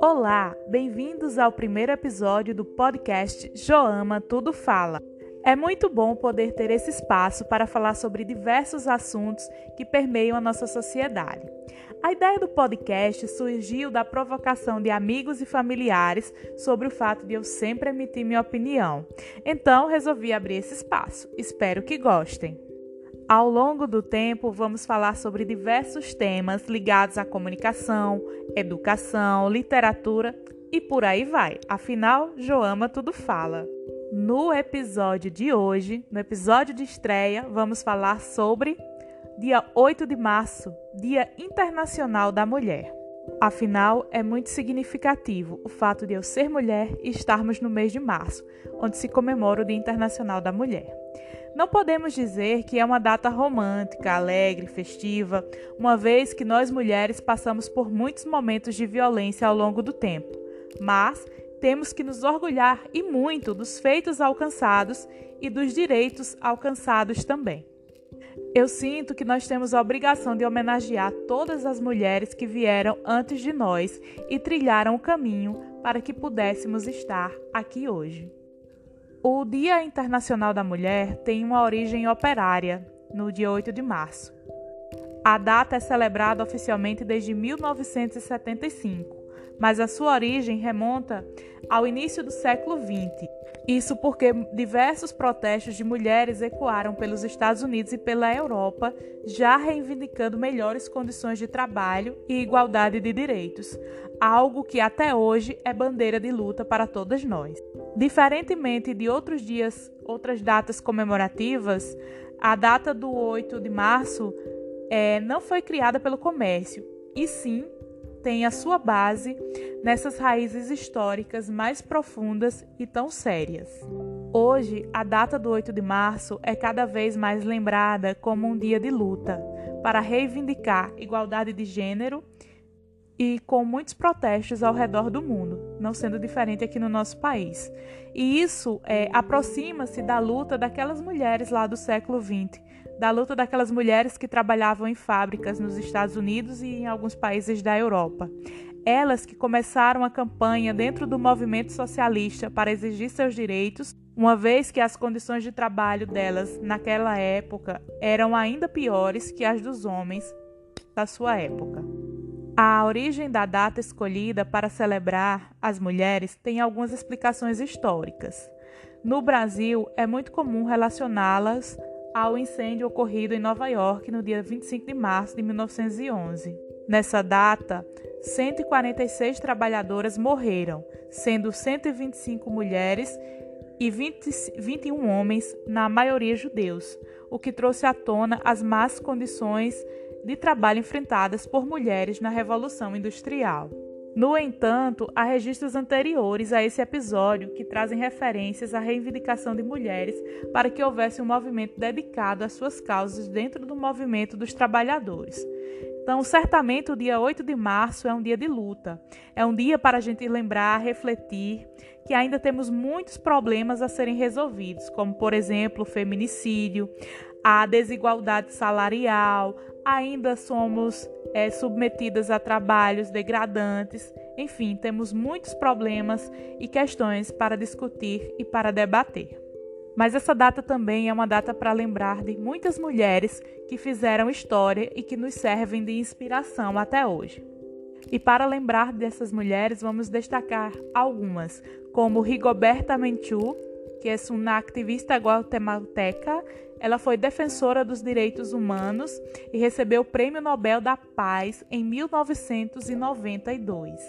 Olá, bem-vindos ao primeiro episódio do podcast Joama Tudo Fala. É muito bom poder ter esse espaço para falar sobre diversos assuntos que permeiam a nossa sociedade. A ideia do podcast surgiu da provocação de amigos e familiares sobre o fato de eu sempre emitir minha opinião. Então, resolvi abrir esse espaço. Espero que gostem. Ao longo do tempo, vamos falar sobre diversos temas ligados à comunicação, educação, literatura e por aí vai. Afinal, Joama tudo fala. No episódio de hoje, no episódio de estreia, vamos falar sobre dia 8 de março, Dia Internacional da Mulher. Afinal, é muito significativo o fato de eu ser mulher e estarmos no mês de março, onde se comemora o Dia Internacional da Mulher. Não podemos dizer que é uma data romântica, alegre, festiva, uma vez que nós mulheres passamos por muitos momentos de violência ao longo do tempo, mas temos que nos orgulhar e muito dos feitos alcançados e dos direitos alcançados também. Eu sinto que nós temos a obrigação de homenagear todas as mulheres que vieram antes de nós e trilharam o caminho para que pudéssemos estar aqui hoje. O Dia Internacional da Mulher tem uma origem operária, no dia 8 de março. A data é celebrada oficialmente desde 1975, mas a sua origem remonta ao início do século XX. Isso porque diversos protestos de mulheres ecoaram pelos Estados Unidos e pela Europa, já reivindicando melhores condições de trabalho e igualdade de direitos, algo que até hoje é bandeira de luta para todas nós. Diferentemente de outros dias, outras datas comemorativas, a data do 8 de março é, não foi criada pelo comércio, e sim tem a sua base nessas raízes históricas mais profundas e tão sérias. Hoje, a data do 8 de março é cada vez mais lembrada como um dia de luta para reivindicar igualdade de gênero e com muitos protestos ao redor do mundo, não sendo diferente aqui no nosso país. E isso é, aproxima-se da luta daquelas mulheres lá do século XX, da luta daquelas mulheres que trabalhavam em fábricas nos Estados Unidos e em alguns países da Europa. Elas que começaram a campanha dentro do movimento socialista para exigir seus direitos, uma vez que as condições de trabalho delas naquela época eram ainda piores que as dos homens da sua época. A origem da data escolhida para celebrar as mulheres tem algumas explicações históricas. No Brasil, é muito comum relacioná-las ao incêndio ocorrido em Nova York no dia 25 de março de 1911. Nessa data, 146 trabalhadoras morreram, sendo 125 mulheres e 20, 21 homens, na maioria judeus, o que trouxe à tona as más condições de trabalho enfrentadas por mulheres na Revolução Industrial. No entanto, há registros anteriores a esse episódio que trazem referências à reivindicação de mulheres para que houvesse um movimento dedicado às suas causas dentro do movimento dos trabalhadores. Então, certamente o dia 8 de março é um dia de luta. É um dia para a gente lembrar, refletir que ainda temos muitos problemas a serem resolvidos, como, por exemplo, o feminicídio, a desigualdade salarial, ainda somos é, submetidas a trabalhos degradantes. Enfim, temos muitos problemas e questões para discutir e para debater. Mas essa data também é uma data para lembrar de muitas mulheres que fizeram história e que nos servem de inspiração até hoje. E para lembrar dessas mulheres, vamos destacar algumas, como Rigoberta Menchú, que é uma ativista guatemalteca ela foi defensora dos direitos humanos e recebeu o Prêmio Nobel da Paz em 1992.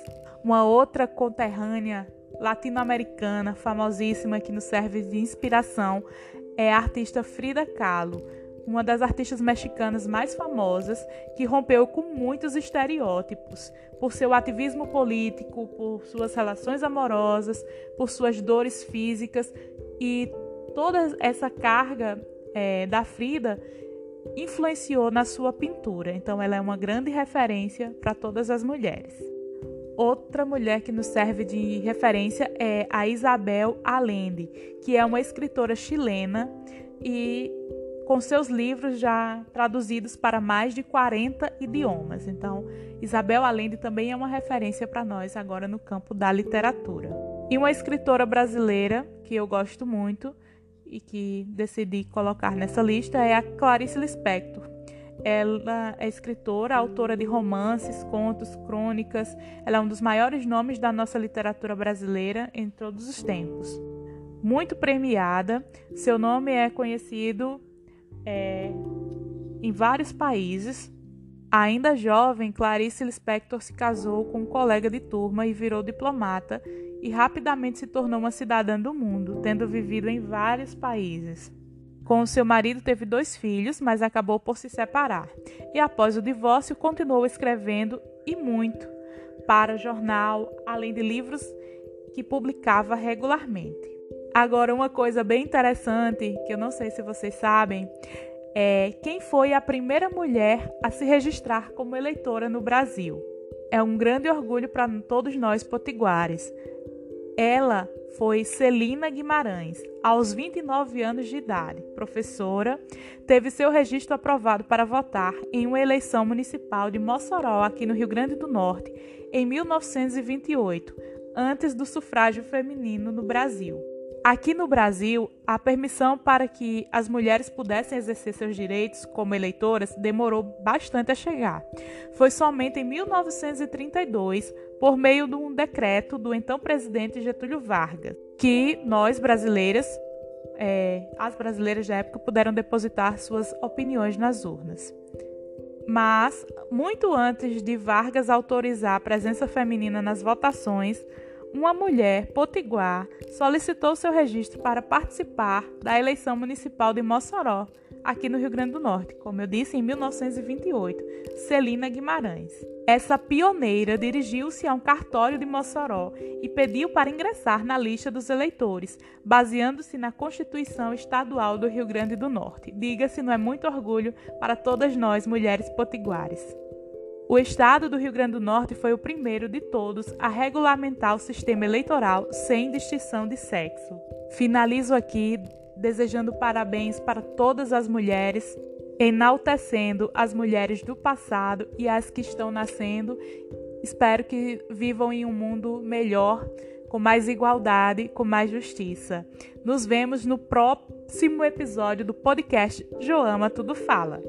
Uma outra conterrânea latino-americana famosíssima que nos serve de inspiração é a artista Frida Kahlo, uma das artistas mexicanas mais famosas que rompeu com muitos estereótipos por seu ativismo político, por suas relações amorosas, por suas dores físicas e toda essa carga é, da Frida influenciou na sua pintura. Então, ela é uma grande referência para todas as mulheres. Outra mulher que nos serve de referência é a Isabel Allende, que é uma escritora chilena e com seus livros já traduzidos para mais de 40 idiomas. Então, Isabel Allende também é uma referência para nós agora no campo da literatura. E uma escritora brasileira que eu gosto muito e que decidi colocar nessa lista é a Clarice Lispector. Ela é escritora, autora de romances, contos, crônicas. Ela é um dos maiores nomes da nossa literatura brasileira em todos os tempos. Muito premiada, seu nome é conhecido é, em vários países. Ainda jovem, Clarice Lispector se casou com um colega de turma e virou diplomata e rapidamente se tornou uma cidadã do mundo, tendo vivido em vários países. Com seu marido teve dois filhos, mas acabou por se separar. E após o divórcio, continuou escrevendo e muito para jornal, além de livros que publicava regularmente. Agora, uma coisa bem interessante, que eu não sei se vocês sabem, é quem foi a primeira mulher a se registrar como eleitora no Brasil. É um grande orgulho para todos nós potiguares. Ela foi Celina Guimarães, aos 29 anos de idade, professora, teve seu registro aprovado para votar em uma eleição municipal de Mossoró, aqui no Rio Grande do Norte, em 1928, antes do sufrágio feminino no Brasil. Aqui no Brasil, a permissão para que as mulheres pudessem exercer seus direitos como eleitoras demorou bastante a chegar. Foi somente em 1932, por meio de um decreto do então presidente Getúlio Vargas, que nós brasileiras, é, as brasileiras da época, puderam depositar suas opiniões nas urnas. Mas, muito antes de Vargas autorizar a presença feminina nas votações, uma mulher potiguar solicitou seu registro para participar da eleição municipal de Mossoró, aqui no Rio Grande do Norte, como eu disse, em 1928, Celina Guimarães. Essa pioneira dirigiu-se a um cartório de Mossoró e pediu para ingressar na lista dos eleitores, baseando-se na Constituição Estadual do Rio Grande do Norte. Diga-se, não é muito orgulho para todas nós, mulheres potiguares. O estado do Rio Grande do Norte foi o primeiro de todos a regulamentar o sistema eleitoral sem distinção de sexo. Finalizo aqui desejando parabéns para todas as mulheres, enaltecendo as mulheres do passado e as que estão nascendo. Espero que vivam em um mundo melhor, com mais igualdade, com mais justiça. Nos vemos no próximo episódio do podcast Joama Tudo Fala.